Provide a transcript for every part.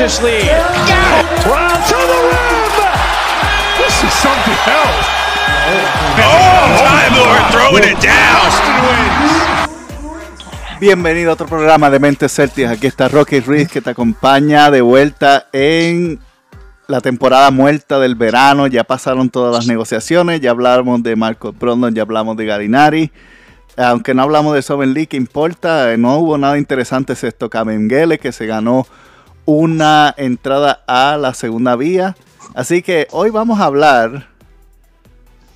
has its largest lead. Brown to the rim. This is something else. Oh, Time Lord throwing it down. Bienvenido a otro programa de Mentes Celtics. Aquí está Rocky Ruiz que te acompaña de vuelta en la temporada muerta del verano. Ya pasaron todas las negociaciones. Ya hablamos de Marco Brondon, ya hablamos de Garinari. Aunque no hablamos de Soben Lee, que importa, no hubo nada interesante excepto Kamengele que se ganó una entrada a la segunda vía. Así que hoy vamos a hablar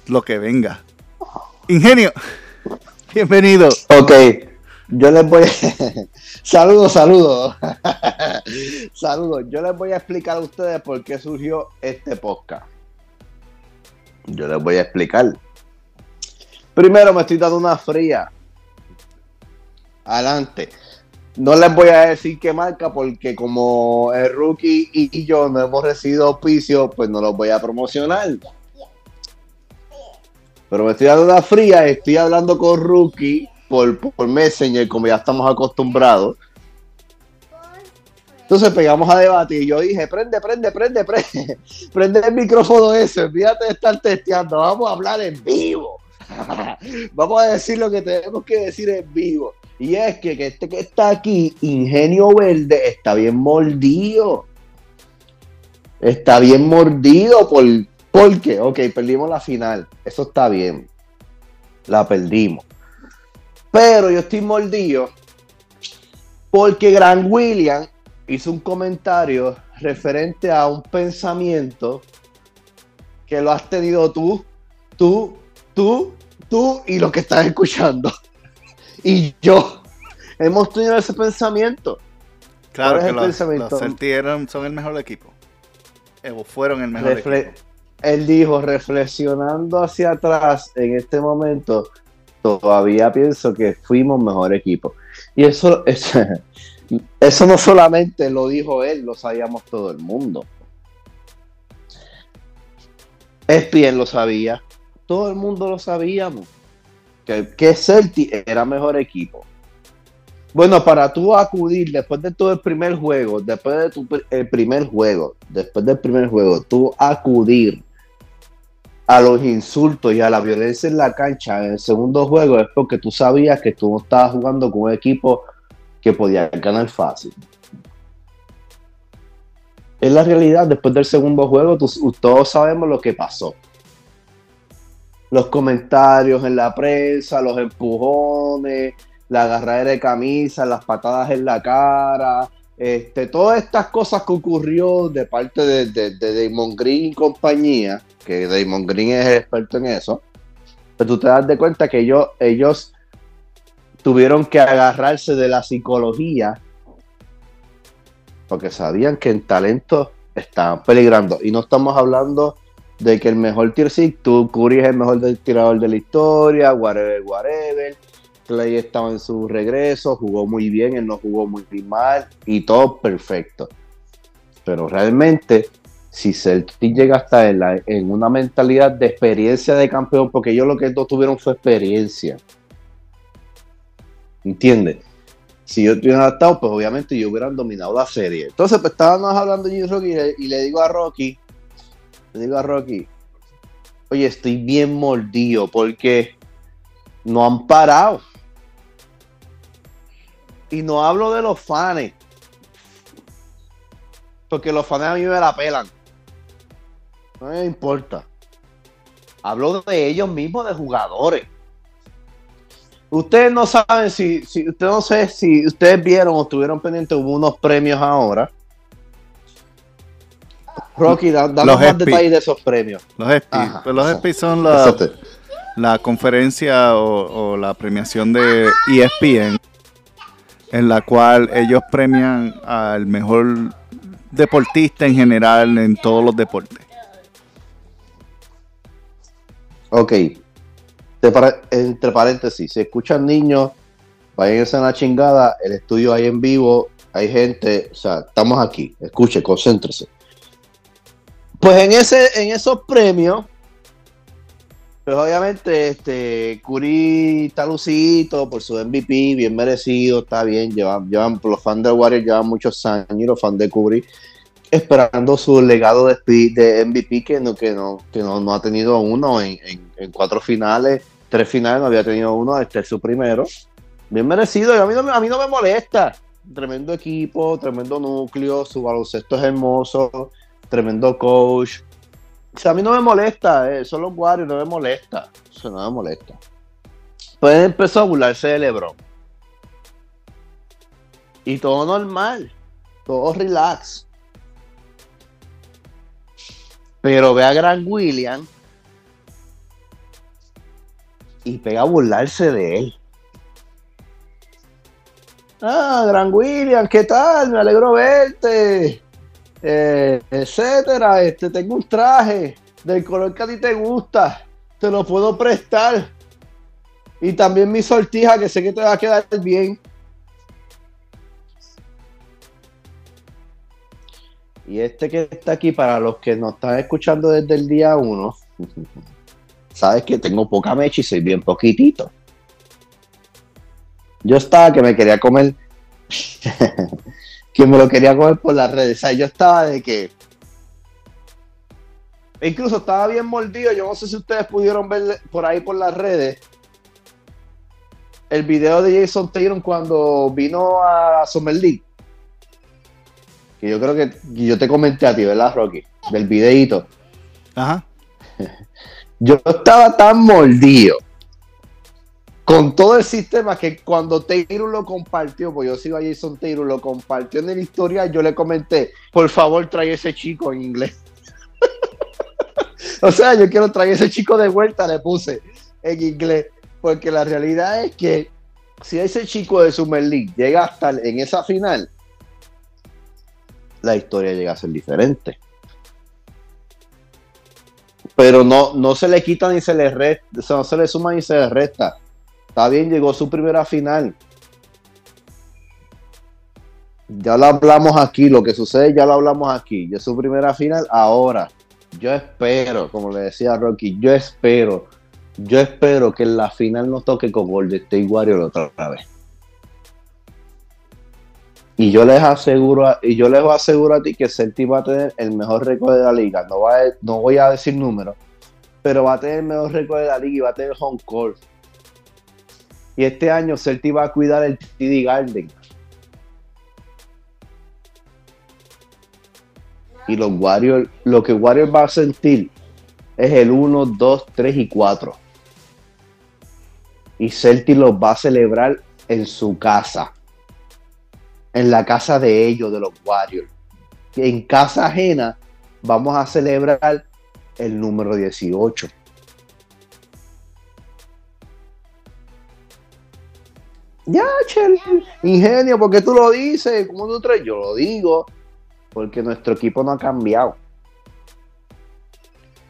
lo que venga. Ingenio, bienvenido. Ok, yo les voy. saludos, saludos. saludos. Yo les voy a explicar a ustedes por qué surgió este podcast. Yo les voy a explicar. Primero me estoy dando una fría. Adelante. No les voy a decir qué marca porque como el rookie y yo no hemos recibido auspicio, pues no los voy a promocionar. Pero me estoy dando una fría, estoy hablando con rookie por, por Messenger, como ya estamos acostumbrados. Entonces pegamos a debatir y yo dije, prende, prende, prende, prende, prende el micrófono ese, olvídate de estar testeando, vamos a hablar en vivo. vamos a decir lo que tenemos que decir en vivo. Y es que, que este que está aquí, Ingenio Verde, está bien mordido. Está bien mordido por... ¿Por qué? Ok, perdimos la final. Eso está bien. La perdimos. Pero yo estoy mordido porque Grant William hizo un comentario referente a un pensamiento que lo has tenido tú, tú, tú, tú y lo que estás escuchando. Y yo hemos tenido ese pensamiento. Claro ¿Cuál es que el los, pensamiento? los Celtics eran- son el mejor equipo. O fueron el mejor Refle- equipo. Él dijo, reflexionando hacia atrás en este momento, todavía pienso que fuimos mejor equipo. Y eso, eso, eso no solamente lo dijo él, lo sabíamos todo el mundo. ESPN lo sabía, todo el mundo lo sabíamos, que, que Celtic era mejor equipo. Bueno, para tú acudir después de todo el primer juego, después de tu el primer juego, después del primer juego, tú acudir a los insultos y a la violencia en la cancha en el segundo juego es porque tú sabías que tú no estabas jugando con un equipo que podía ganar fácil. Es la realidad, después del segundo juego, todos sabemos lo que pasó. Los comentarios en la prensa, los empujones, la agarradera de camisa, las patadas en la cara, este, todas estas cosas que ocurrió de parte de, de, de Damon Green y compañía, que Damon Green es experto en eso, pero tú te das de cuenta que ellos, ellos tuvieron que agarrarse de la psicología porque sabían que en talento estaban peligrando. Y no estamos hablando de que el mejor tier sí, tú Curry es el mejor tirador de la historia, whatever, whatever. Clay estaba en su regreso, jugó muy bien, él no jugó muy mal y todo perfecto. Pero realmente, si Celtic llega hasta en, en una mentalidad de experiencia de campeón, porque ellos lo que no tuvieron fue experiencia. ¿Entiendes? Si yo estuviera adaptado, pues obviamente yo hubieran dominado la serie. Entonces, pues estábamos hablando Rocky y le, y le digo a Rocky, le digo a Rocky, oye, estoy bien mordido porque no han parado. Y no hablo de los fans. Porque los fans a mí me la pelan. No me importa. Hablo de ellos mismos, de jugadores. Ustedes no saben si, si ustedes no sé si ustedes vieron o estuvieron pendientes, hubo unos premios ahora. Rocky, da- danos Los más detalles de esos premios. Los ESPY. Ajá, Pues los. ESPY son la, conferencia o, o la premiación de ESPN en la cual ellos premian al mejor deportista en general en todos los deportes. Ok. Entre paréntesis, si escuchan niños, váyanse a la chingada, el estudio ahí en vivo, hay gente, o sea, estamos aquí, escuche, concéntrese. Pues en ese, en esos premios, Pues obviamente, este, Curry está lucidito por su MVP, bien merecido, está bien. Llevan, llevan, los fans de Warriors llevan muchos años los fans de Curry esperando su legado de, MVP que no, que no, que no ha tenido uno en, en, cuatro finales, tres finales, no había tenido uno, este es su primero. Bien merecido, y a mí no, a mí no me molesta. Tremendo equipo, tremendo núcleo, su baloncesto es hermoso, tremendo coach, o sea, a mí no me molesta, eh, son los Warriors, no me molesta. Eso no me molesta. Pues empezó a burlarse de LeBron. Y todo normal, todo relax. Pero ve a Grant William y pega a burlarse de él. Ah, Grant William, ¿qué tal? Me alegro verte. Eh, etcétera. Este, tengo un traje del color que a ti te gusta, te lo puedo prestar. Y también mi sortija, que sé que te va a quedar bien. Y este que está aquí, para los que nos están escuchando desde el día 1, sabes que tengo poca mecha y soy bien poquitito. Yo estaba que me quería comer que me lo quería comer por las redes. O sea, yo estaba de que. Incluso estaba bien mordido. Yo no sé si ustedes pudieron ver por ahí por las redes el video de Jason Taylor cuando vino a Summer League. Que yo creo que yo te comenté a ti, ¿verdad, Rocky? Del videito. Ajá. Yo estaba tan mordido con todo el sistema que cuando Taylor lo compartió, pues yo sigo a Jason Taylor, lo compartió en el historial, yo le comenté, por favor trae ese chico en inglés. o sea, yo quiero traer ese chico de vuelta, le puse en inglés, porque la realidad es que si ese chico de Summer League llega hasta en esa final, la historia llega a ser diferente. Pero no, no se le quita ni se le resta, no se le suma ni se le resta Está bien, llegó su primera final. Ya lo hablamos aquí, lo que sucede ya lo hablamos aquí. Ya su primera final. Ahora, yo espero, como le decía Rocky, yo espero, yo espero que en la final no toque con Golden State Warriors otra vez. Y yo les aseguro, y yo les aseguro a ti que Celtic va a tener el mejor récord de la liga. No voy a decir números, pero va a tener el mejor récord de la liga y va a tener home court. Y este año Celtic va a cuidar el TD Garden. Y los Warriors, lo que Warriors va a sentir es el 1, 2, 3 y 4. Y Celtic los va a celebrar en su casa. En la casa de ellos, de los Warriors. En casa ajena vamos a celebrar el número 18. Ya, Chel, ingenio, porque tú lo dices? ¿Cómo tú traes? Yo lo digo, porque nuestro equipo no ha cambiado.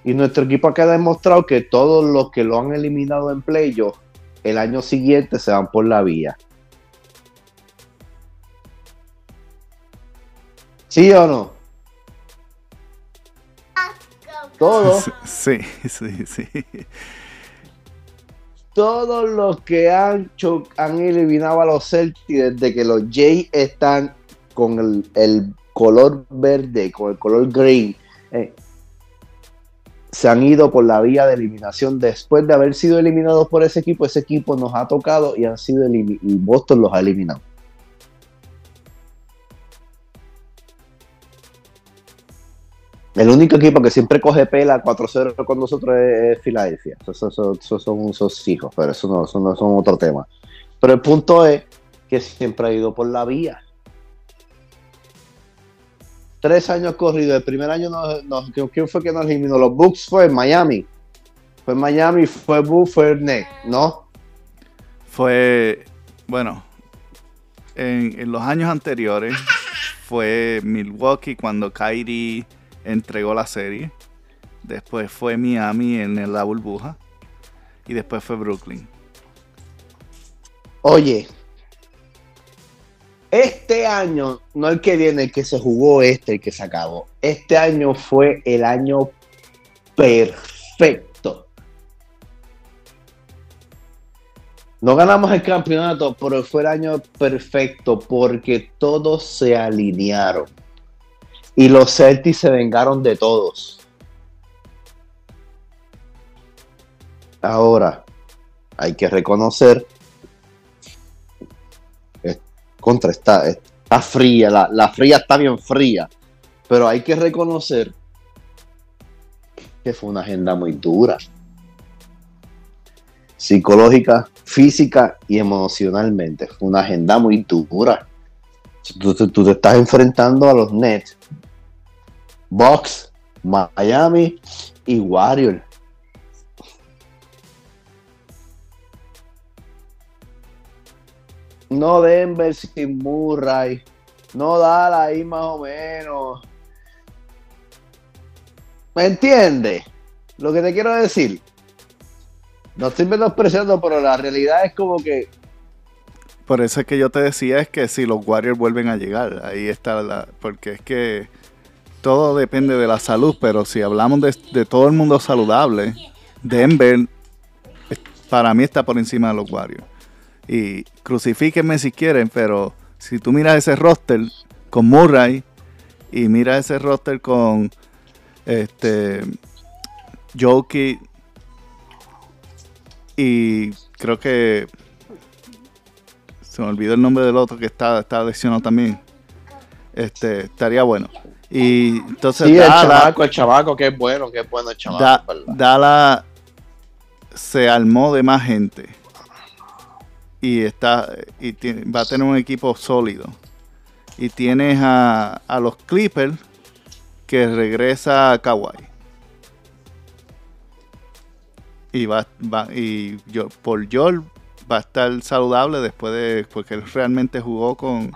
Y nuestro equipo ha demostrado que todos los que lo han eliminado en playoff, el año siguiente se van por la vía. ¿Sí o no? Todo. Sí, sí, sí todos los que han, han eliminado a los Celtics desde que los Jays están con el, color verde, con el color green, eh, se han ido por la vía de eliminación. Después de haber sido eliminados por ese equipo, ese equipo nos ha tocado y han sido y Boston los ha eliminado. El único equipo que siempre coge pela 4-0 con nosotros es, Filadelfia. Esos, son sus hijos, pero eso no, son otro tema. Pero el punto es que siempre ha ido por la vía. Tres años corridos. El primer año, no, ¿quién fue que nos eliminó? Los Bucks fue Miami. Fue Miami, fue Bucks, fue Net, ¿no? Fue, bueno, en, en los años anteriores fue Milwaukee cuando Kyrie entregó la serie. Después fue Miami en la burbuja. Y después fue Brooklyn. Oye, este año, no el que viene, el que se jugó este, el que se acabó. Este año fue el año perfecto No ganamos el campeonato, pero fue el año perfecto porque todos se alinearon. Y los Celtics se vengaron de todos. Ahora, hay que reconocer. eh, Contra está, está fría, la, la fría está bien fría. Pero hay que reconocer que fue una agenda muy dura. Psicológica, física y emocionalmente. Fue una agenda muy dura. Tú, te estás enfrentando a los Nets, Bucks, Miami y Warriors. No Denver sin Murray. No Dallas ahí más o menos. ¿Me entiendes? Lo que te quiero decir. No estoy menospreciando, pero la realidad es como que Por eso es que yo te decía es que si los Warriors vuelven a llegar, ahí está la... Porque es que todo depende de la salud, pero si hablamos de, todo el mundo saludable, Denver para mí está por encima de los Warriors. Y crucifíquenme si quieren, pero si tú miras ese roster con Murray y miras ese roster con este Jokic y creo que se me olvidó el nombre del otro que está, está lesionado también. Este, estaría bueno. Y entonces sí, el chavaco, el chavaco, que es bueno, que es bueno el chavaco, Da- ¿verdad? Dallas se armó de más gente. Y está y tiene- va a tener un equipo sólido. Y tienes a, a los Clippers que regresa a Kawhi. Y va, va- y yo, por George va a estar saludable después de porque él realmente jugó con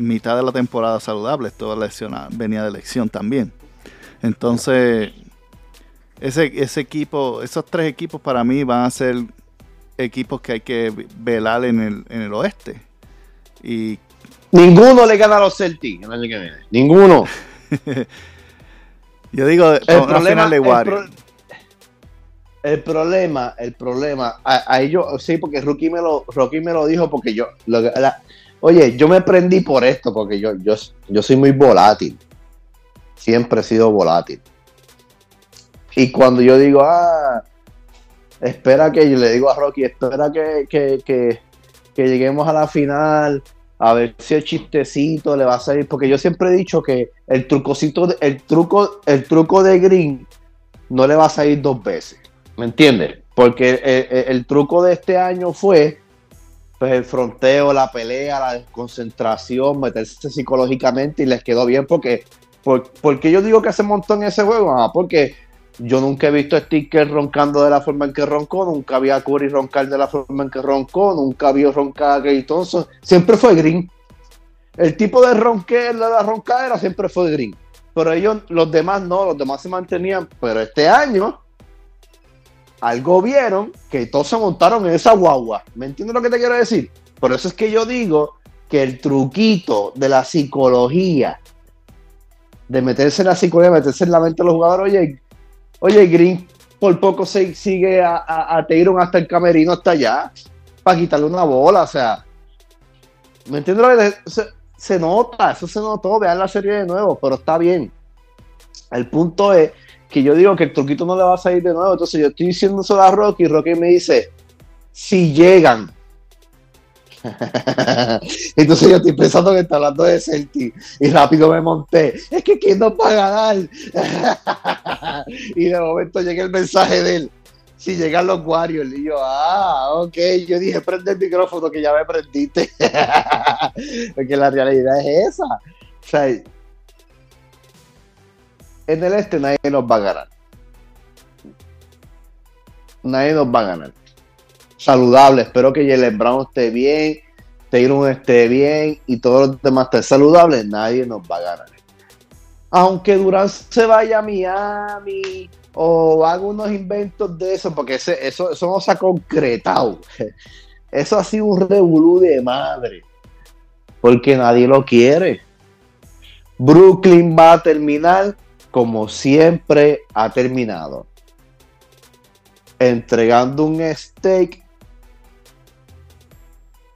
mitad de la temporada saludable estuvo lesionado venía de lesión también entonces ese, ese equipo, esos tres equipos para mí van a ser equipos que hay que velar en el, en el oeste. Y Ninguno le gana a los Celtics el año que viene. Ninguno. yo digo, El problema, final de el, pro- el problema, el problema, a, a ellos, sí, porque Rookie me lo, Rocky me lo dijo porque yo, lo la- oye, yo me prendí por esto porque yo, yo, yo soy muy volátil. Siempre he sido volátil. Y cuando yo digo, ah, espera que, yo le digo a Rocky, espera que, que, que, lleguemos a la final, a ver si el chistecito le va a salir, porque yo siempre he dicho que el trucocito, el truco, el truco de Green no le va a salir dos veces, ¿me entiendes? Porque el truco de este año fue pues el fronteo, la pelea, la desconcentración, meterse psicológicamente y les quedó bien porque, por, porque yo digo que se montó en ese juego, Ah, porque yo nunca he visto a Sticker roncando de la forma en que roncó, nunca vi a Curry roncar de la forma en que roncó, nunca vi roncar a Clay Thompson, siempre fue Green. El tipo de ronquer, de la roncadera siempre fue Green. Pero ellos, los demás no, los demás se mantenían. Pero este año, algo vieron que todos se montaron en esa guagua. ¿Me entiendes lo que te quiero decir? Por eso es que yo digo que el truquito de la psicología, de meterse en la psicología, meterse en la mente de los jugadores, oye, oye, Green por poco se sigue a, a, a hasta el camerino hasta allá para quitarle una bola, o sea, ¿me entiendes lo que se, se nota, eso se notó, vean la serie de nuevo, pero está bien. El punto es que yo digo que el truquito no le va a salir de nuevo, entonces yo estoy diciendo eso a Rocky y Rocky me dice, si llegan. Entonces yo estoy pensando que está hablando de Celtic y rápido me monté. Es que quién nos va a ganar. y de momento llega el mensaje de él. Si llegan los Warriors, y yo, ah, ok. Yo dije, prende el micrófono que ya me prendiste. Porque la realidad es esa. O sea, en el este nadie nos va a ganar. Nadie nos va a ganar. Saludable, espero que Jalen Brown esté bien, Taylor esté bien y todos los demás estén saludables. Nadie nos va a ganar. Aunque Durán se vaya a Miami o haga unos inventos de eso, porque eso, eso no se ha concretado. Eso ha sido un revolú de madre. Porque nadie lo quiere. Brooklyn va a terminar como siempre ha terminado. Entregando un steak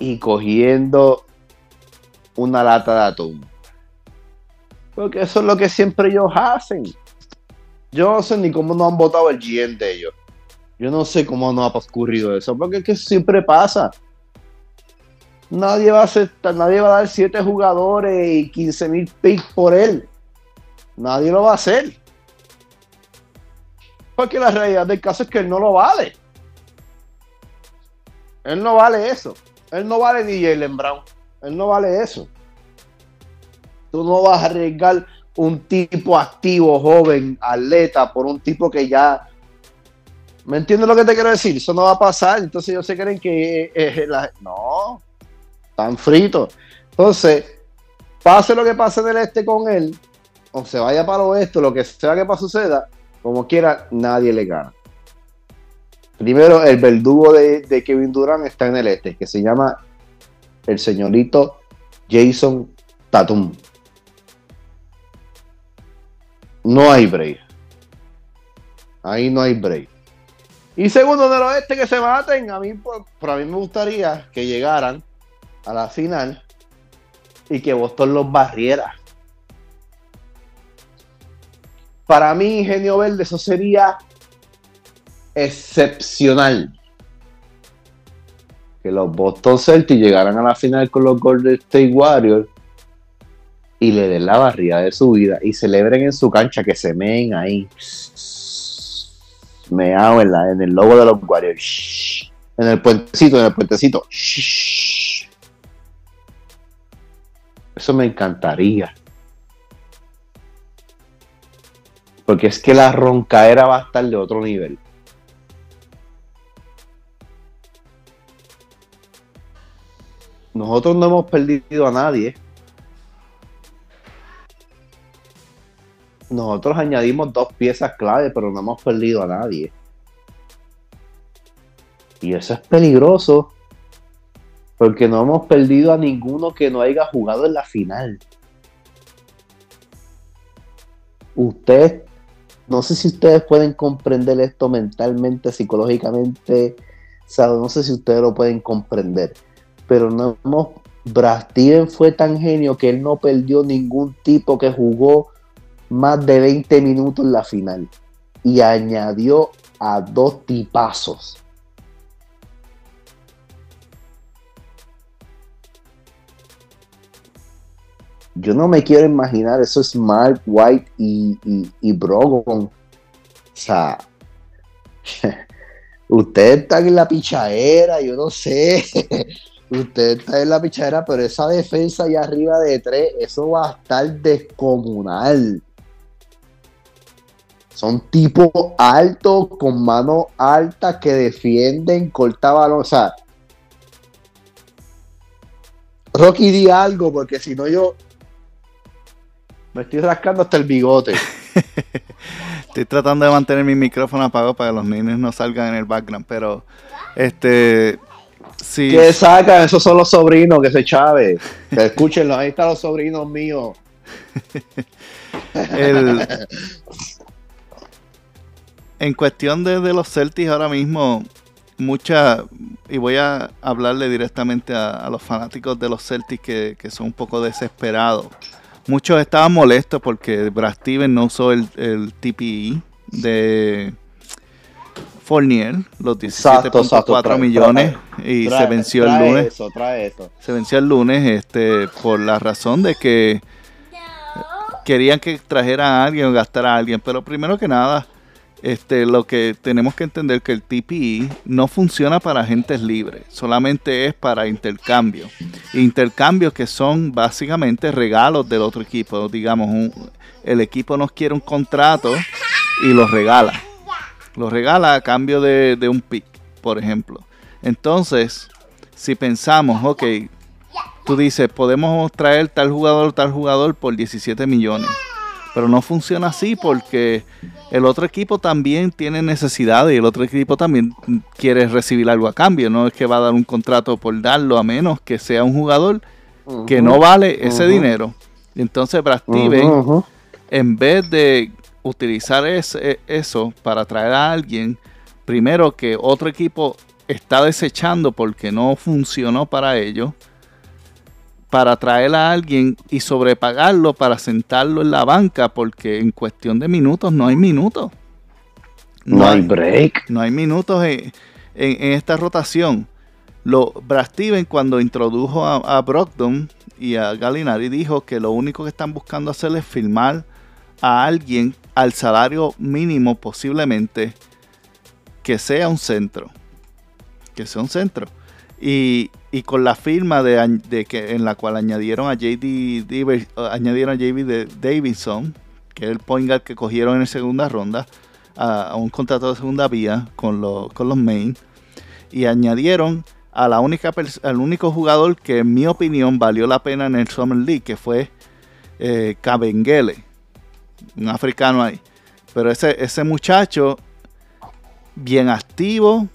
y cogiendo una lata de atún. Porque eso es lo que siempre ellos hacen. Yo no sé ni cómo no han votado el GM de ellos. Yo no sé cómo no ha ocurrido eso, porque es que siempre pasa. Nadie va a aceptar, nadie va a dar 7 jugadores y 15 mil picks por él. Nadie lo va a hacer. Porque la realidad del caso es que él no lo vale. Él no vale eso. Él no vale ni Jalen Brown. Él no vale eso. Tú no vas a arriesgar un tipo activo, joven, atleta, por un tipo que ya. ¿Me entiendes lo que te quiero decir? Eso no va a pasar. Entonces ellos se creen que. Eh, eh, la... No. Están fritos. Entonces, pase lo que pase en el este con él, se vaya para el oeste, lo que sea que suceda, como quiera, nadie le gana. Primero, el verdugo de, Kevin Durant está en el este, que se llama el señorito Jason Tatum. No hay break. Ahí no hay break. Y segundo del oeste que se maten, a mí, por, a mí me gustaría que llegaran a la final y que Boston los barriera. Para mí, Ingenio Verde, eso sería excepcional. Que los Boston Celtics llegaran a la final con los Golden State Warriors y le den la barriga de su vida y celebren en su cancha que se meen ahí. Me hago en, en el logo de los Warriors. En el puentecito, en el puentecito. Eso me encantaría. Porque es que la roncaera va a estar de otro nivel. Nosotros no hemos perdido a nadie. Nosotros añadimos dos piezas clave, pero no hemos perdido a nadie. Y eso es peligroso. Porque no hemos perdido a ninguno que no haya jugado en la final. Usted, no sé si ustedes pueden comprender esto mentalmente, psicológicamente, no sé si ustedes lo pueden comprender, pero no hemos, Brad Steven fue tan genio que él no perdió ningún tipo que jugó más de 20 minutos en la final y añadió a dos tipazos yo no me quiero imaginar eso es Mark White y, y, Brogon. O sea, usted está en la pichadera, yo no sé. usted está en la pichadera, pero esa defensa allá arriba de tres, eso va a estar descomunal. Son tipos altos, con manos altas, que defienden, corta balón. O sea, Rocky di algo, porque si no yo, me estoy rascando hasta el bigote. estoy tratando de mantener mi micrófono apagado para que los niños no salgan en el background, pero este sí. ¿Qué sacan? Esos son los sobrinos que se chave. escúchenlo, ahí están los sobrinos míos. en cuestión de, los Celtics ahora mismo, mucha, y voy a hablarle directamente a, los fanáticos de los Celtics que, que son un poco desesperados Muchos estaban molestos porque Brad Steven no usó el, el TPE de Fournier, los 17.4 millones, y se venció el lunes. Se venció el lunes este, por la razón de que querían que trajera a alguien o gastara a alguien. Pero primero que nada, este, lo que tenemos que entender que el TPE no funciona para agentes libres, solamente es para intercambio. Intercambios que son básicamente regalos del otro equipo. Digamos, el equipo nos quiere un contrato y lo regala. Lo regala a cambio de, de un pick, por ejemplo. Entonces, si pensamos, ok, tú dices, podemos traer tal jugador, tal jugador por 17 millones. Pero no funciona así porque el otro equipo también tiene necesidades y el otro equipo también quiere recibir algo a cambio. No es que va a dar un contrato por darlo a menos que sea un jugador que no vale ese dinero. Entonces Brad Steven, en vez de utilizar ese, eso para traer a alguien, primero que otro equipo está desechando porque no funcionó para ellos, para traer a alguien y sobrepagarlo para sentarlo en la banca, porque en cuestión de minutos no hay minutos. No, hay break. No hay minutos en, en- en esta rotación. Lo, Brad Steven cuando introdujo a, a Brogdon y a Gallinari dijo que lo único que están buscando hacer es firmar a alguien al salario mínimo posiblemente que sea un centro. Que sea un centro. Y, con la firma de, que en la cual añadieron a JD Diver- eh, añadieron a JD Davidson, que es el point guard que cogieron en la segunda ronda, a, un contrato de segunda vía con, los con los main. Y añadieron a la única al único jugador que en mi opinión valió la pena en el Summer League, que fue eh, un africano ahí. Pero ese, ese muchacho, bien activo,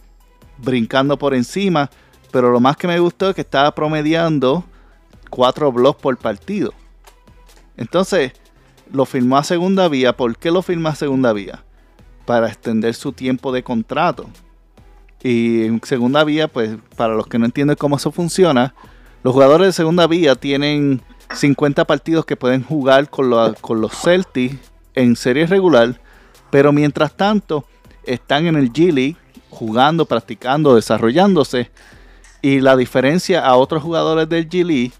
brincando por encima, pero lo más que me gustó es que estaba promediando cuatro blocks por partido. Entonces, lo firmó a segunda vía. ¿Por qué lo firmó a segunda vía? Para extender su tiempo de contrato. Y en segunda vía, pues para los que no entienden cómo eso funciona, los jugadores de segunda vía tienen 50 partidos que pueden jugar con, con los Celtics en serie regular, pero mientras tanto están en el G League jugando, practicando, desarrollándose. Y la diferencia a otros jugadores del G League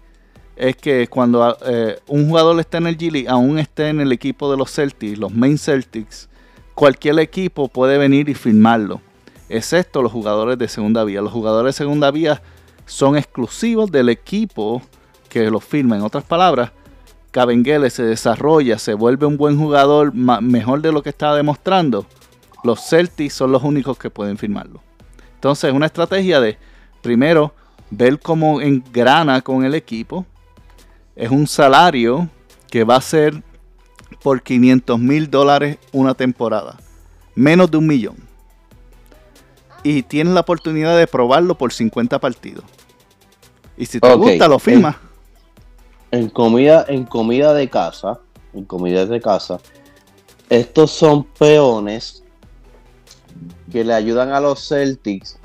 es que cuando eh, un jugador está en el G League, aún esté en el equipo de los Celtics, los main Celtics, cualquier equipo puede venir y firmarlo, excepto los jugadores de segunda vía. Los jugadores de segunda vía son exclusivos del equipo que los firma. En otras palabras, Cabengele se desarrolla, se vuelve un buen jugador, mejor de lo que estaba demostrando. Los Celtics son los únicos que pueden firmarlo. Entonces, una estrategia de, primero, ver cómo engrana con el equipo. Es un salario que va a ser por 500 mil dólares una temporada. Menos de un millón. Y tienes la oportunidad de probarlo por 50 partidos. Y si te gusta, lo firmas. En comida, en comida de casa, en comida de casa, estos son peones que le ayudan a los Celtics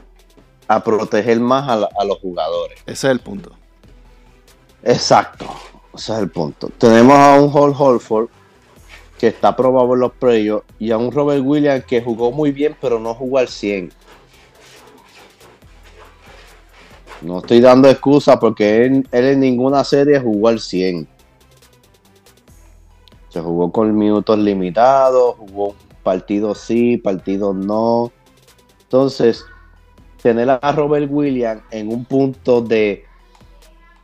a proteger más a, la- a los jugadores. Ese es el punto. Exacto, ese es el punto. Tenemos a un Hall Holford que está probado en los playoffs y a un Robert Williams que jugó muy bien pero no jugó al 100. No estoy dando excusa porque él, él en ninguna serie jugó al 100. Se jugó con minutos limitados, jugó partidos sí, partidos no. Entonces, tener a Robert Williams en un punto de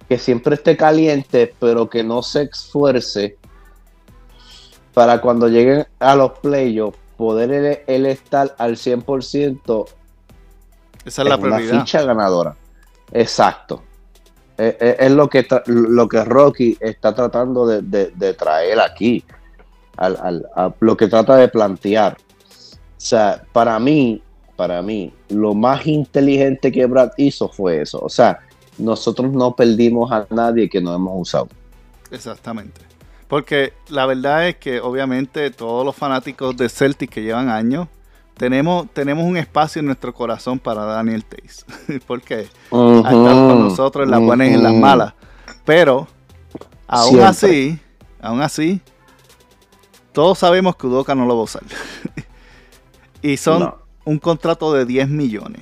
que siempre esté caliente, pero que no se esfuerce para cuando lleguen a los playoffs poder él, él estar al 100% Esa es la en una prioridad. ficha ganadora. Exacto. Eh, eh, Es, lo, que tra- lo que Rocky está tratando de, de- de traer aquí, al, al- a lo que trata de plantear. O sea, para mí, para mí, lo más inteligente que Brad hizo fue eso. O sea, nosotros no perdimos a nadie que no hemos usado. Exactamente. Porque la verdad es que obviamente todos los fanáticos de Celtic que llevan años, tenemos, tenemos un espacio en nuestro corazón para Daniel Tays. Porque ha estado con nosotros en las buenas y en las malas. Pero, aún Siempre. así, aún así, todos sabemos que Udoka no lo va a usar. y son No. Un contrato de 10 millones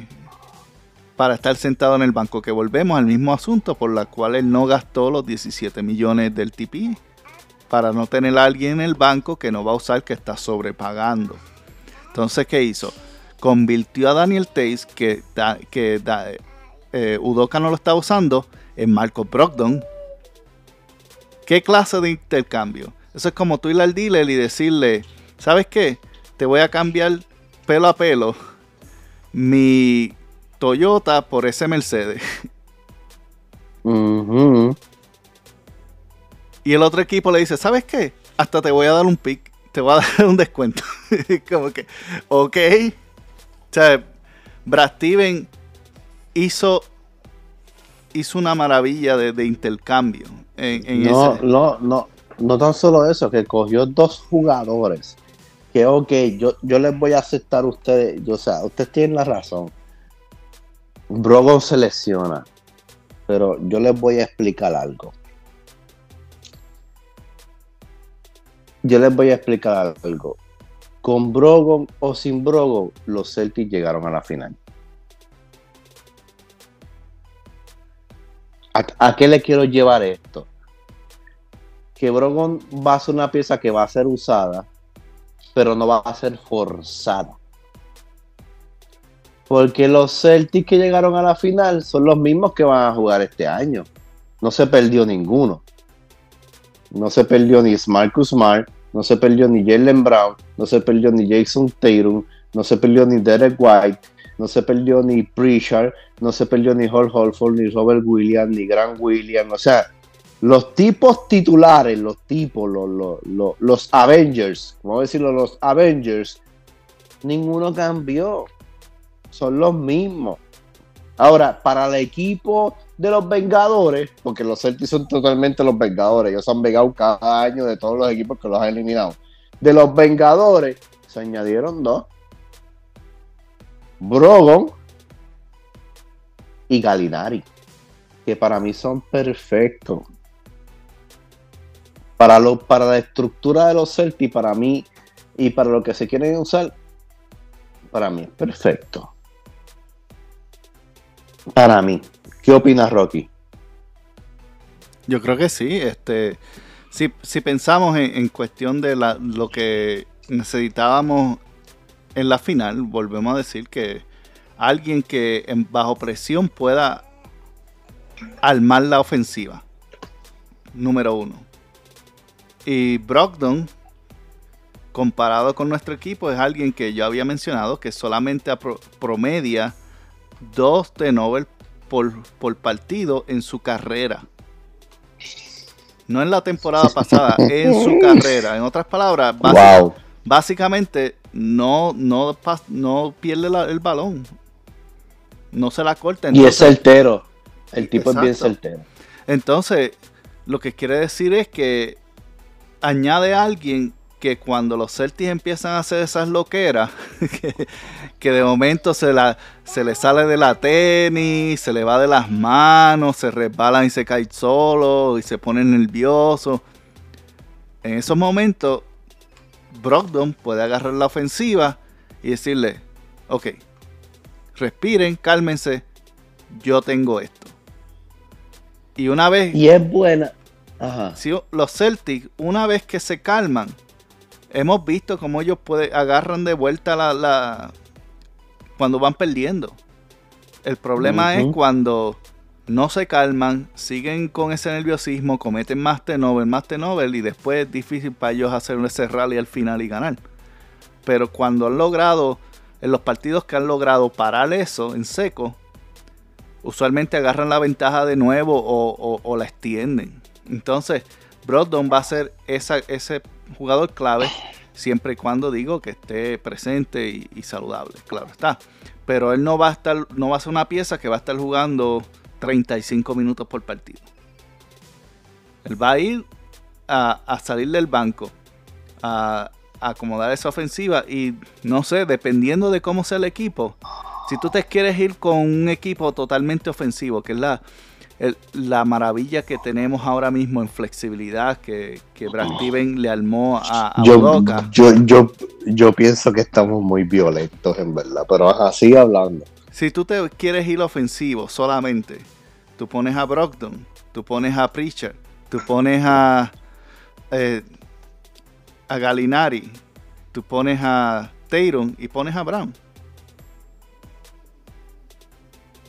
para estar sentado en el banco. Que volvemos al mismo asunto por la cual él no gastó los 17 millones del TP. Para no tener a alguien en el banco que no va a usar, que está sobrepagando. Entonces, ¿qué hizo? Convirtió a Daniel Tays, que, da- eh, Udoka no lo está usando, en Marco Brogdon. ¿Qué clase de intercambio? Eso es como tú ir al dealer y decirle, ¿sabes qué? Te voy a cambiar pelo a pelo mi Toyota por ese Mercedes. Ujú. Y el otro equipo le dice, ¿sabes qué? Hasta te voy a dar un pick, te voy a dar un descuento. como que, ok. O sea, Brad Steven hizo, hizo una maravilla de, de intercambio en, en No, ese. no, no, no tan solo eso, que cogió dos jugadores que, ok, yo, yo les voy a aceptar a ustedes, yo, o sea, ustedes tienen la razón, Brogon se lesiona, pero yo les voy a explicar algo. Yo les voy a explicar algo. Con Brogon o sin Brogon, los Celtics llegaron a la final. ¿A, a qué le quiero llevar esto? Que Brogon va a ser una pieza que va a ser usada, pero no va a ser forzada. Porque los Celtics que llegaron a la final son los mismos que van a jugar este año. No se perdió ninguno. No se perdió ni Marcus Smart, no se perdió ni Jalen Brown, no se perdió ni Jason Tatum, no se perdió ni Derek White, no se perdió ni Pritchard, no se perdió ni Hall Holford, ni Robert Williams, ni Grant Williams. O sea, los tipos titulares, los tipos, los, los, los Avengers, vamos a decirlo, los Avengers, ninguno cambió. Son los mismos. Ahora, para el equipo de los Vengadores, porque los Celtics son totalmente los Vengadores, ellos han vengado cada año de todos los equipos que los han eliminado. De los Vengadores se añadieron dos. Brogon y Galinari, que para mí son perfectos. Para, lo, para la estructura de los Celtics, para mí, y para lo que se quieren usar, para mí es perfecto. Para mí. ¿Qué opinas, Rocky? Yo creo que sí. Este, si, si pensamos en, en cuestión de la, lo que necesitábamos en la final, volvemos a decir que alguien que en, bajo presión pueda armar la ofensiva. Número uno. Y Brogdon, comparado con nuestro equipo, es alguien que yo había mencionado que solamente pro, promedia dos turnovers por, por partido en su carrera. No en la temporada pasada, en su carrera. En otras palabras, wow. básicamente no, no, no pierde la, el balón. No se la corta. Entonces, y es certero. El tipo exacto. es bien certero. Entonces, lo que quiere decir es que añade a alguien que cuando los Celtics empiezan a hacer esas loqueras, que, de momento se, la, se le sale de la tenis, se le va de las manos, se resbalan y se cae solo y se pone nervioso. En esos momentos, Brogdon puede agarrar la ofensiva y decirle, ok, respiren, cálmense, yo tengo esto. Y una vez... Y es buena. Ajá. Si los Celtics, una vez que se calman, hemos visto cómo ellos puede, agarran de vuelta la, la, cuando van perdiendo. El problema uh -huh. es cuando no se calman, siguen con ese nerviosismo, cometen más tenovel, más tenovel y después es difícil para ellos hacer ese rally al final y ganar. Pero cuando han logrado, en los partidos que han logrado parar eso en seco, usualmente agarran la ventaja de nuevo o, o, o la extienden. Entonces, Brogdon va a ser ese jugador clave siempre y cuando digo que esté presente y, saludable, claro está. Pero él no va a estar, no va a ser una pieza que va a estar jugando 35 minutos por partido. Él va a ir a, a salir del banco, a, a, acomodar esa ofensiva y no sé, dependiendo de cómo sea el equipo, si tú te quieres ir con un equipo totalmente ofensivo, que es la, el, la maravilla que tenemos ahora mismo en flexibilidad que, que Brad Steven le armó a, a yo, Udoka. Yo, yo, yo pienso que estamos muy violentos en verdad, pero así hablando. Si tú te quieres ir ofensivo solamente, tú pones a Brogdon, tú pones a Pritchard, tú pones a, eh, a Galinari, tú pones a Tatum y pones a Brown.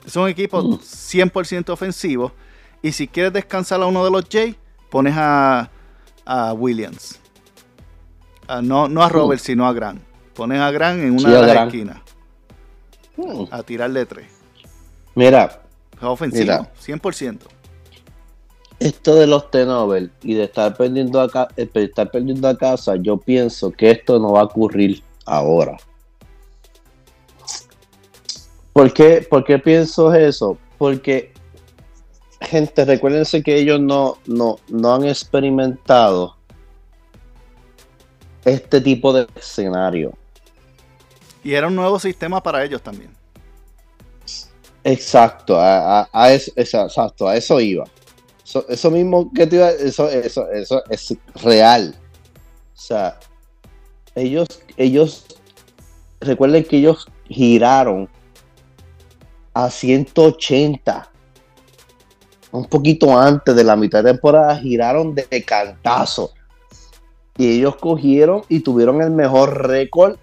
Es un equipo 100% ofensivo. Y si quieres descansar a uno de los Jay, pones a, a Williams. A, no, no a Robert, uh. sino a Grant. Pones a Grant en una sí, de las esquinas. Uh. A tirarle tres. Mira. Ofensivo, mira. 100%. Esto de los T-Nobel y de estar perdiendo, acá, de estar perdiendo a casa, yo pienso que esto no va a ocurrir ahora. ¿Por qué, ¿Por qué pienso eso? Porque, gente, recuérdense que ellos no, no, no han experimentado este tipo de escenario. Y era un nuevo sistema para ellos también. Exacto, a, a- a eso, exacto, a eso iba. Eso, eso mismo que te iba, eso, eso, eso es real. O sea, ellos, ellos, recuerden que ellos giraron a 180. Un poquito antes de la mitad de temporada giraron de cantazo. Y ellos cogieron y tuvieron el mejor récord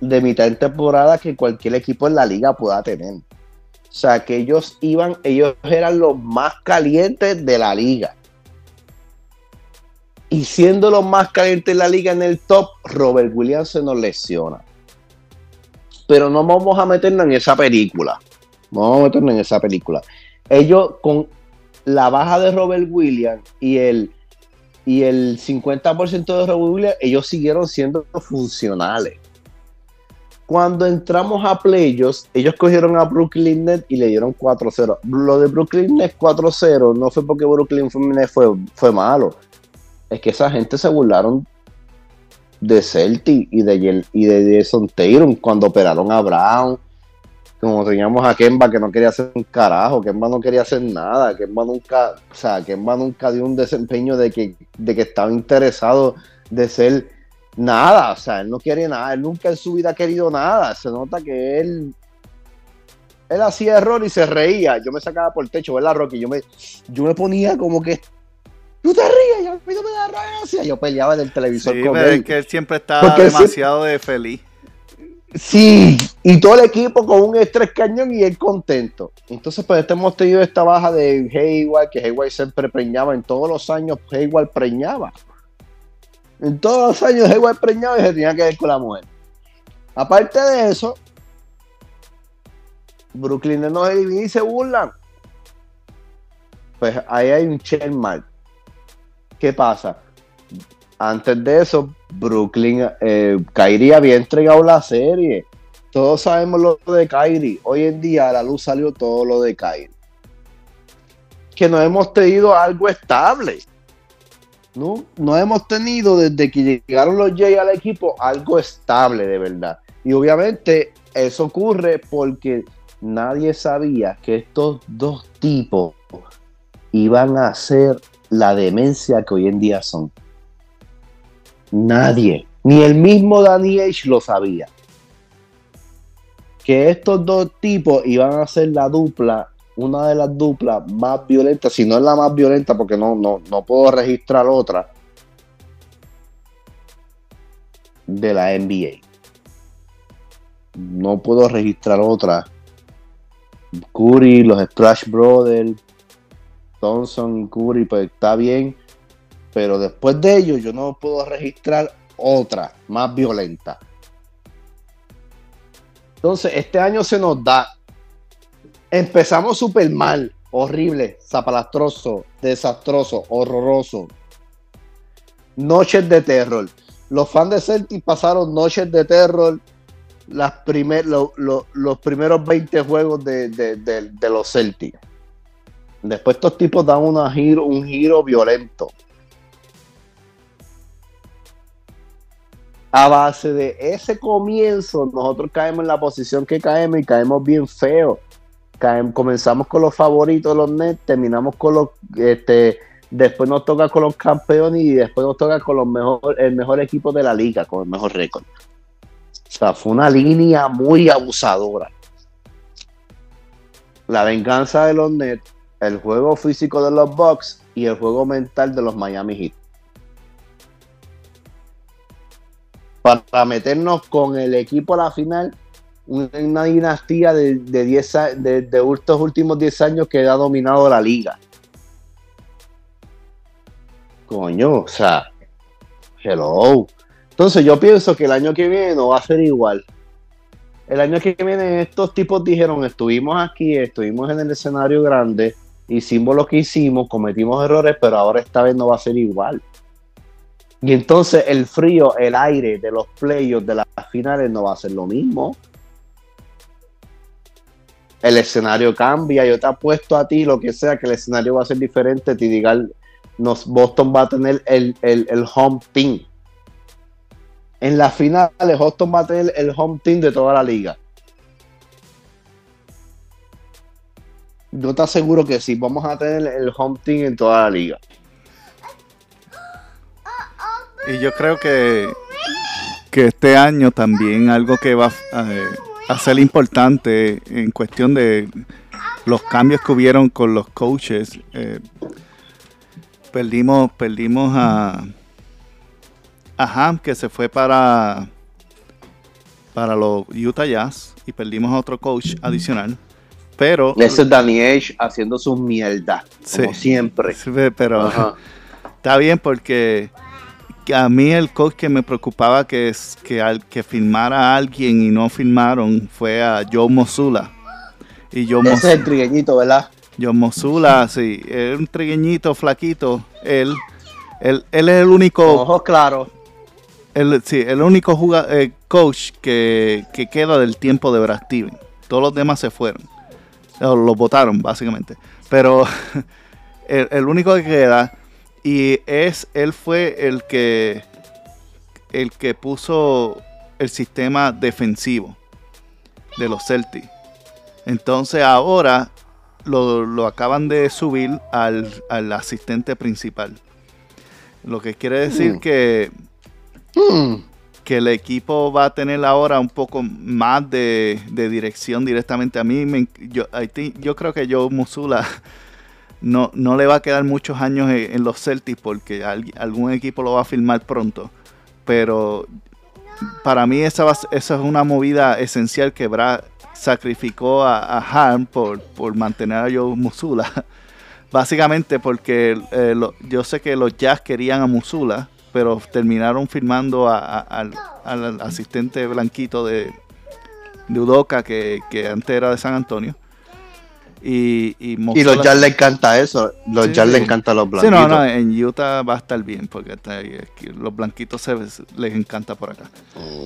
de mitad de temporada que cualquier equipo en la liga pueda tener. O sea, que ellos iban, ellos eran los más calientes de la liga. Y siendo los más calientes de la liga en el top, Robert Williams se nos lesiona. Pero no vamos a meternos en esa película. Vamos a meternos en esa película. Ellos con la baja de Robert Williams y el, y el 50% de Robert Williams, ellos siguieron siendo funcionales. Cuando entramos a playoffs, ellos cogieron a Brooklyn Nets y le dieron 4-0. Lo de Brooklyn Nets 4-0 no fue porque Brooklyn Nets fue, fue malo. Es que esa gente se burlaron de Celtic y de, y de Jason cuando operaron a Brown. Como teníamos a Kemba que no quería hacer un carajo, Kemba no quería hacer nada, Kemba nunca, o sea, Kemba nunca dio un desempeño de que, de que estaba interesado de ser nada, o sea, él no quiere nada, él nunca en su vida ha querido nada, se nota que él él hacía error y se reía, yo me sacaba por el techo, ¿verdad, Rocky? Yo me, yo me ponía como que tú te ríes, yo, a mí no me da gracia, yo peleaba en el televisor Sí, con pero él. es que él siempre Porque él demasiado de feliz. Sí, y todo el equipo con un estrés cañón y él contento. Entonces, pues este hemos tenido esta baja de Hayward, que Hayward siempre preñaba, en todos los años Hayward preñaba. En todos los años Hayward preñaba y se tenía que ver con la mujer. Aparte de eso, Brooklyn no divide y se burlan. Pues ahí hay un checkmark. ¿Qué pasa? Antes de eso, Brooklyn, eh, Kyrie había entregado la serie. Todos sabemos lo de Kyrie. Hoy en día a la luz salió todo lo de Kyrie. Que no hemos tenido algo estable. No, no hemos tenido desde que llegaron los Jay al equipo algo estable de verdad. Y obviamente eso ocurre porque nadie sabía que estos dos tipos iban a ser la demencia que hoy en día son. Nadie, ni el mismo Danny H lo sabía. Que estos dos tipos iban a ser la dupla, una de las duplas más violentas, si no es la más violenta, porque no, no, no puedo registrar otra, de la NBA. No puedo registrar otra. Curry, los Splash Brothers, Thompson Curry, pues está bien. Pero después de ello, yo no puedo registrar otra más violenta. Entonces, este año se nos da. Empezamos súper mal, horrible, zapalastroso, desastroso, horroroso. Noches de terror. Los fans de Celtic pasaron noches de terror las primer, lo- lo- los primeros 20 juegos de, de- de- de los Celtics. Después estos tipos dan una giro, un giro violento. A base de ese comienzo, nosotros caemos en la posición que caemos y caemos bien feo. Caem- comenzamos con los favoritos, los Nets, terminamos con los, este, después nos toca con los campeones y después nos toca con los mejor, el mejor equipo de la liga, con el mejor récord. O sea, fue una línea muy abusadora. La venganza de los Nets, el juego físico de los Bucks y el juego mental de los Miami Heat. Para meternos con el equipo a la final, una dinastía de, de, 10 a- de, de estos últimos 10 años que ha dominado la liga. Coño, o sea, hello. Entonces yo pienso que el año que viene no va a ser igual. El año que viene estos tipos dijeron, estuvimos aquí, estuvimos en el escenario grande, hicimos lo que hicimos, cometimos errores, pero ahora esta vez no va a ser igual. Y entonces el frío, el aire de los playoffs de las finales no va a ser lo mismo. El escenario cambia, yo te apuesto a ti lo que sea, que el escenario va a ser diferente, te diga, nos, Boston va a tener el, el, el home team. En las finales, Boston va a tener el home team de toda la liga. no te aseguro que sí, vamos a tener el home team en toda la liga. Y yo creo que, que este año también algo que va eh, a ser importante en cuestión de los cambios que hubieron con los coaches. eh, perdimos, perdimos a, a Ham que se fue para, para los Utah Jazz y perdimos a otro coach adicional. Pero, Ese es Danny haciendo su mierda, como siempre. Pero Ajá. está bien porque que a mí el coach que me preocupaba que es que al que firmara a alguien y no firmaron fue a Joe Mosula. Y Joe, Ese Mos- es el trigueñito, ¿verdad? Joe Mosula, sí, es un trigueñito flaquito. Él, él, él es el único, Ojos claros. él, sí, el único eh, coach que, que queda del tiempo de Brad Steven. Todos los demás se fueron. Los votaron, básicamente. Pero el, el único que queda. Y es, él fue el que el que puso el sistema defensivo de los Celtics. Entonces ahora lo, lo acaban de subir al, al asistente principal. Lo que quiere decir Mm. que Hmm. que el equipo va a tener ahora un poco más de, de dirección directamente a mí. me- yo, I think- yo creo que Joe Musula no, no le va a quedar muchos años en, los Celtics porque al- algún equipo lo va a firmar pronto. Pero para mí esa, va es una movida esencial que Brad sacrificó a, a Harm por, mantener a Joe Musula. Básicamente porque eh, yo sé que los Jazz querían a Musula, pero terminaron firmando a- al asistente blanquito de, de Udoca, que, que antes era de San Antonio. Y, y, Y Musula- los Jazz le encanta eso. Los Sí, Jazz sí. le encantan los Sí, blanquitos. no, no, en Utah va a estar bien, porque está ahí, aquí los blanquitos se, les encanta por acá.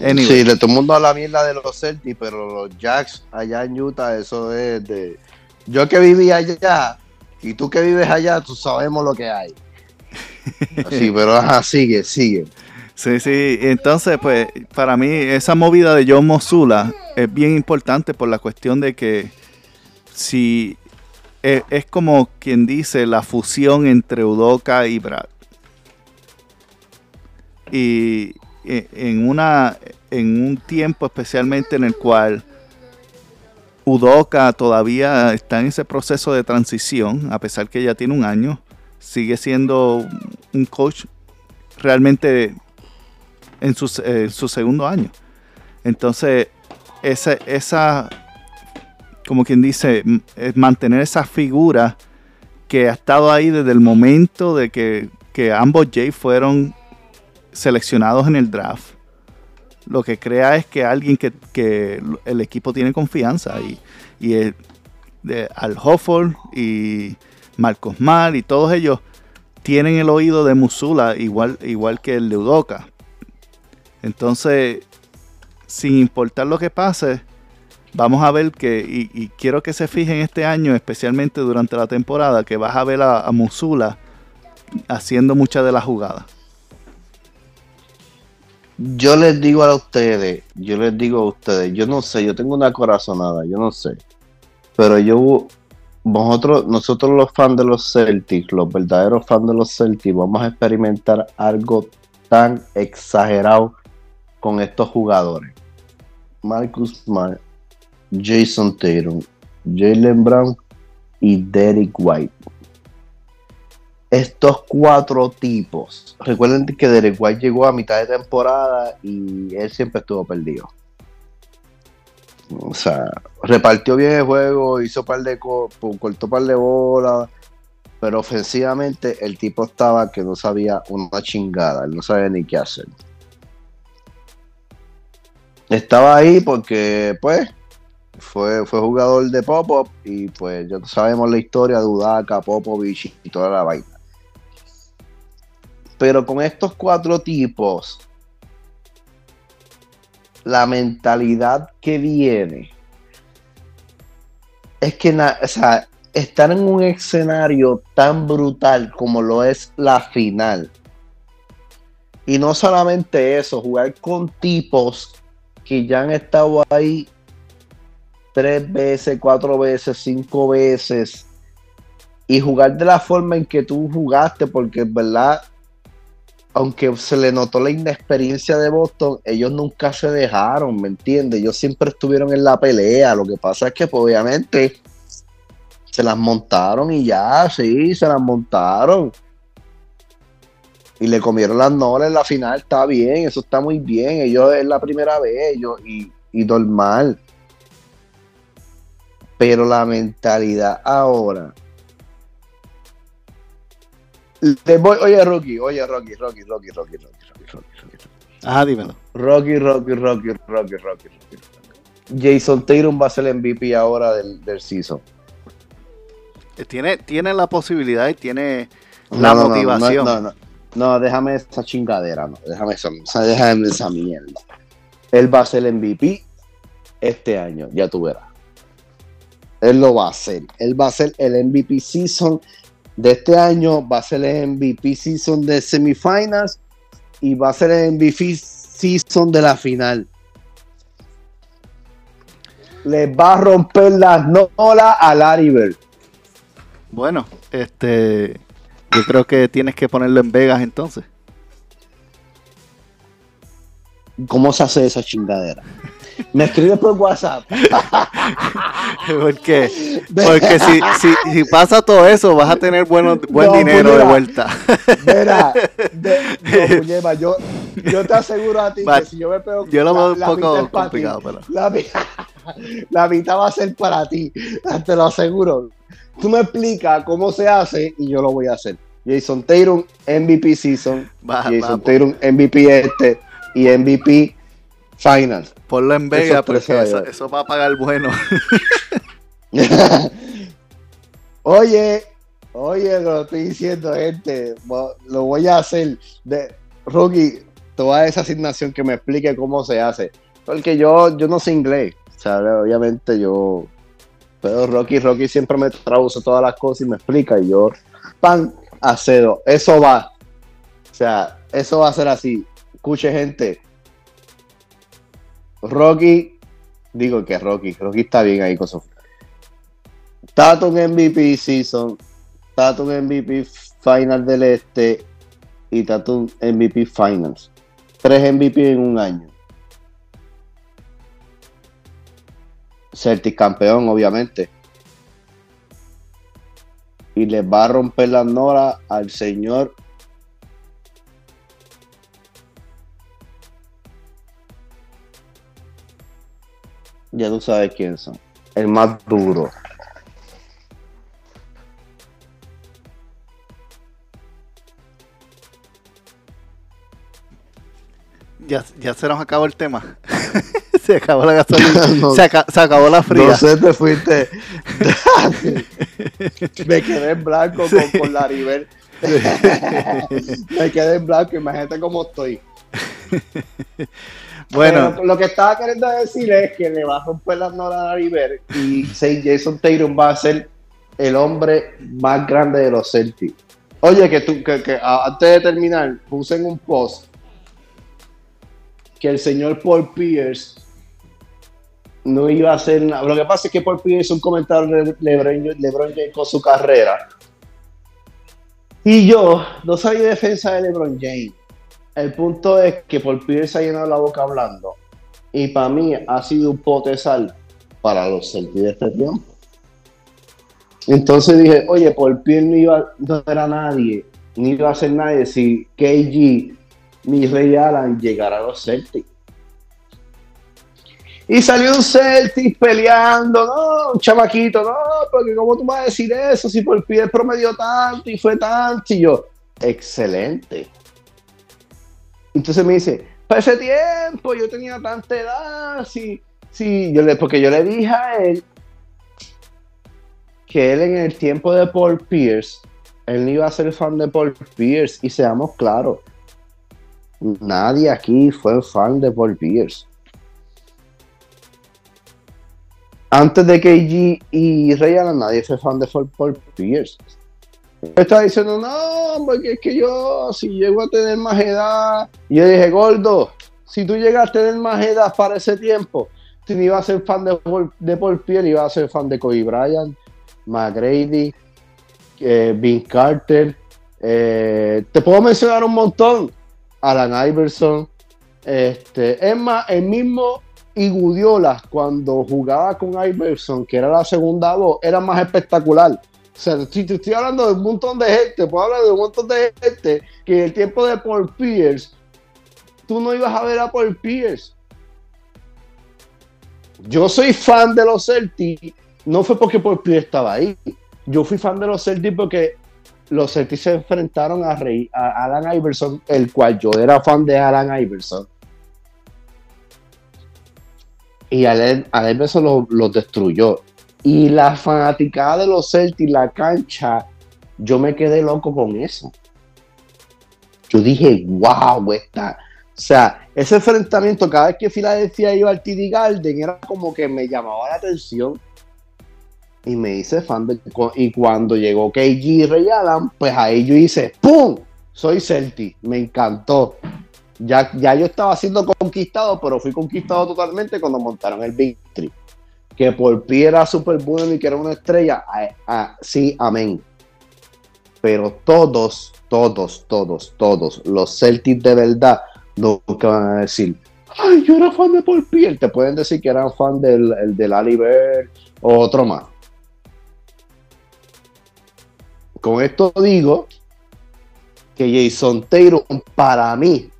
Anyway. Sí, de todo el mundo a la mierda de los Celtics, pero los Jacks allá en Utah, eso es de. Yo que viví allá y tú que vives allá, tú sabemos lo que hay. Sí, pero ajá, sigue, sigue. Sí, sí, entonces pues para mí esa movida de John Mosula es bien importante por la cuestión de que si es, es como quien dice la fusión entre Udoka y Brad. Y e- en una en un tiempo especialmente en el cual Udoka todavía está en ese proceso de transición, a pesar que ya tiene un año, sigue siendo un coach realmente en su, eh, su segundo año. Entonces, esa, esa, como quien dice, es mantener esa figura que ha estado ahí desde el momento de que, que ambos Jay fueron seleccionados en el draft. Lo que crea es que alguien que, que el equipo tiene confianza y, y de- Al Hofford y Marcos Mal y todos ellos tienen el oído de Musula igual, igual que el de Udoka. Entonces, sin importar lo que pase, vamos a ver que, y, quiero que se fijen este año, especialmente durante la temporada, que vas a ver a, a Musula haciendo muchas de las jugadas. Yo les digo a ustedes, yo les digo a ustedes, yo no sé, yo tengo una corazonada, yo no sé. Pero yo, vosotros, nosotros los fans de los Celtics, los verdaderos fans de los Celtics, vamos a experimentar algo tan exagerado con estos jugadores. Marcus Smart, Jason Tatum, Jalen Brown y Derek White. Estos cuatro tipos, recuerden que Derek White llegó a mitad de temporada y él siempre estuvo perdido. O sea, repartió bien el juego, hizo par de co- cortó par de bolas, pero ofensivamente el tipo estaba que no sabía una chingada, él no sabía ni qué hacer. Estaba ahí porque, pues, fue, fue jugador de Popov y pues ya sabemos la historia de Udaka, Popovich y toda la vaina. Pero con estos cuatro tipos, la mentalidad que viene es que na- o sea, estar en un escenario tan brutal como lo es la final. Y no solamente eso, jugar con tipos que ya han estado ahí tres veces, cuatro veces, cinco veces y jugar de la forma en que tú jugaste, porque es verdad, aunque se le notó la inexperiencia de Boston, ellos nunca se dejaron, ¿me entiendes? Ellos siempre estuvieron en la pelea. Lo que pasa es que, pues, obviamente, se las montaron y ya, sí, se las montaron. Y le comieron las nolas en la final, está bien, eso está muy bien. Ellos es la primera vez, ellos, y, y normal. Pero la mentalidad ahora voy, oye, Rocky, oye, Rocky, Rocky, Rocky, Rocky, Rocky, Rocky, Rocky, Rocky. Ajá, dímelo. Rocky, Rocky, Rocky, Rocky, Rocky, Rocky. Jason Tatum va a ser el MVP ahora del, del season. Tiene, tiene la posibilidad y tiene la No, no, no, motivación. No, no, no, no, déjame esa chingadera, no. Déjame esa- déjame esa mierda. Él va a ser el MVP este año, ya tú verás. Él lo va a hacer. Él va a ser el MVP season de este año, va a ser el MVP season de semifinals y va a ser el MVP season de la final. Le va a romper las nolas a Larry Bird. Bueno, este, yo creo que tienes que ponerlo en Vegas entonces. ¿Cómo se hace esa chingadera? Me escribe por WhatsApp. Porque, porque si, si, si pasa todo eso, vas a tener bueno, buen No, dinero de vuelta. Mira, de- no, Muñema, yo, yo te aseguro a ti que si yo me pego. yo lo veo un poco complicado, ti. pero- La, mi- la mitad va a ser para ti, te lo aseguro. Tú me explicas cómo se hace y yo lo voy a hacer. Jason Tatum, MVP Season. Va, Jason va, Tatum, MVP este y MVP Finals. Ponlo en Vegas Esos tres se porque va a eso, va a pagar bueno. oye, oye, lo estoy diciendo, gente. Lo voy a hacer. De, Rocky, toda esa asignación que me explique cómo se hace. Porque yo, yo no sé inglés. O sea, obviamente yo. Pero Rocky, Rocky siempre me traduce todas las cosas y me explica. Y yo, pan, acedo. Eso va. O sea, eso va a ser así. Escuche, gente. Rocky, digo que Rocky, Rocky está bien ahí con su Tatum MVP Season, Tatum MVP Final del Este y Tatum MVP Finals. Tres MVP en un año. Celtic campeón, obviamente. Y le va a romper la nora al señor Ya tú sabes quién son. El más duro. Ya, ya se nos acabó el tema. se acabó la gasolina. No. se, aca- se acabó la fría. No sé, te fuiste. Me quedé en blanco con, con la River. Me quedé en blanco, imagínate cómo estoy. bueno, Pero lo que estaba queriendo decir es que le va a romper las noras a River y Say Jason Tatum va a ser el hombre más grande de los Celtics. Oye, que tú, que, antes de terminar, puse en un post que el señor Paul Pierce no iba a hacer nada. Lo que pasa es que Paul Pierce hizo un comentario de LeBron, LeBron James con su carrera. Y yo no soy defensa de LeBron James. El punto es que Paul Pierce ha llenado la boca hablando. Y para mí ha sido un potesal para los Celtics de este tiempo. Entonces dije, oye, Paul Pierce no, iba, no era nadie, ni iba a ser nadie si KG ni Ray Allen llegara a los Celtics. Y salió un Celtic peleando, no, un chamaquito, no, porque ¿cómo tú vas a decir eso si Paul Pierce promedió tanto y fue tanto? Y yo, excelente. Entonces me dice, para ese tiempo yo tenía tanta edad, sí, sí, yo le, porque yo le dije a él que él en el tiempo de Paul Pierce, él no iba a ser fan de Paul Pierce, y seamos claros, nadie aquí fue fan de Paul Pierce. Antes de KG y Ray nadie fue fan de Paul Pierce. Estaba diciendo, no, porque es que yo, si llego a tener más edad, y yo dije, gordo, si tú llegas a tener más edad para ese tiempo, si no iba a ser fan de, Paul- de Paul Pierce, iba a ser fan de Kobe Bryant, McGrady, eh, Carter. eh, te puedo mencionar un montón. Alan Iverson. Este, es más, el mismo Igudiola, cuando jugaba con Iverson, que era la segunda voz, era más espectacular. O sea, te estoy hablando de un montón de gente, puedo hablar de un montón de gente que en el tiempo de Paul Pierce, tú no ibas a ver a Paul Pierce. Yo soy fan de los Celtics, no fue porque Paul Pierce estaba ahí. Yo fui fan de los Celtics porque los Celtics se enfrentaron a, Rey- a Alan Iverson, el cual yo era fan de Alan Iverson. Y Alan, Iverson los destruyó. Y la fanaticada de los Celtics, la cancha, yo me quedé loco con eso. Yo dije, wow, esta. O sea, ese enfrentamiento, cada vez que Filadelfia iba al TD Garden, era como que me llamaba la atención. Y me hice fan de. Y cuando llegó KG Ray Allen, pues ahí yo hice ¡Pum! Soy Celtic. Me encantó. Ya, ya yo estaba siendo conquistado, pero fui conquistado totalmente cuando montaron el Big Three. Que por pie era súper bueno y que era una estrella. sí, amén. Pero todos, todos, todos, todos, los Celtics de verdad, nunca van a decir, ay, yo era fan de Paul Pierce. Te pueden decir que eran fan del, el del o otro más. Con esto digo que Jason Taylor, para mí,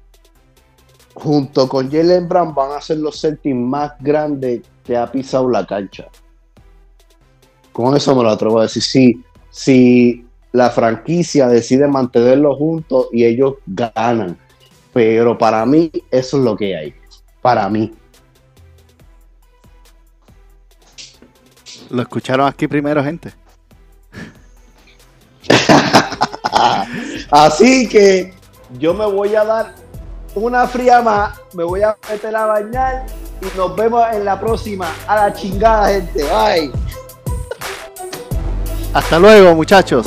junto con Jalen Brown, van a ser los Celtics más grandes que ha pisado la cancha. Con eso me lo atrevo a decir. Si, si la franquicia decide mantenerlos juntos y ellos ganan. Pero para mí, eso es lo que hay. Para mí. Lo escucharon aquí primero, gente. Así que yo me voy a dar una fría más, me voy a meter a bañar y nos vemos en la próxima. A la chingada, gente. Bye. Hasta luego, muchachos.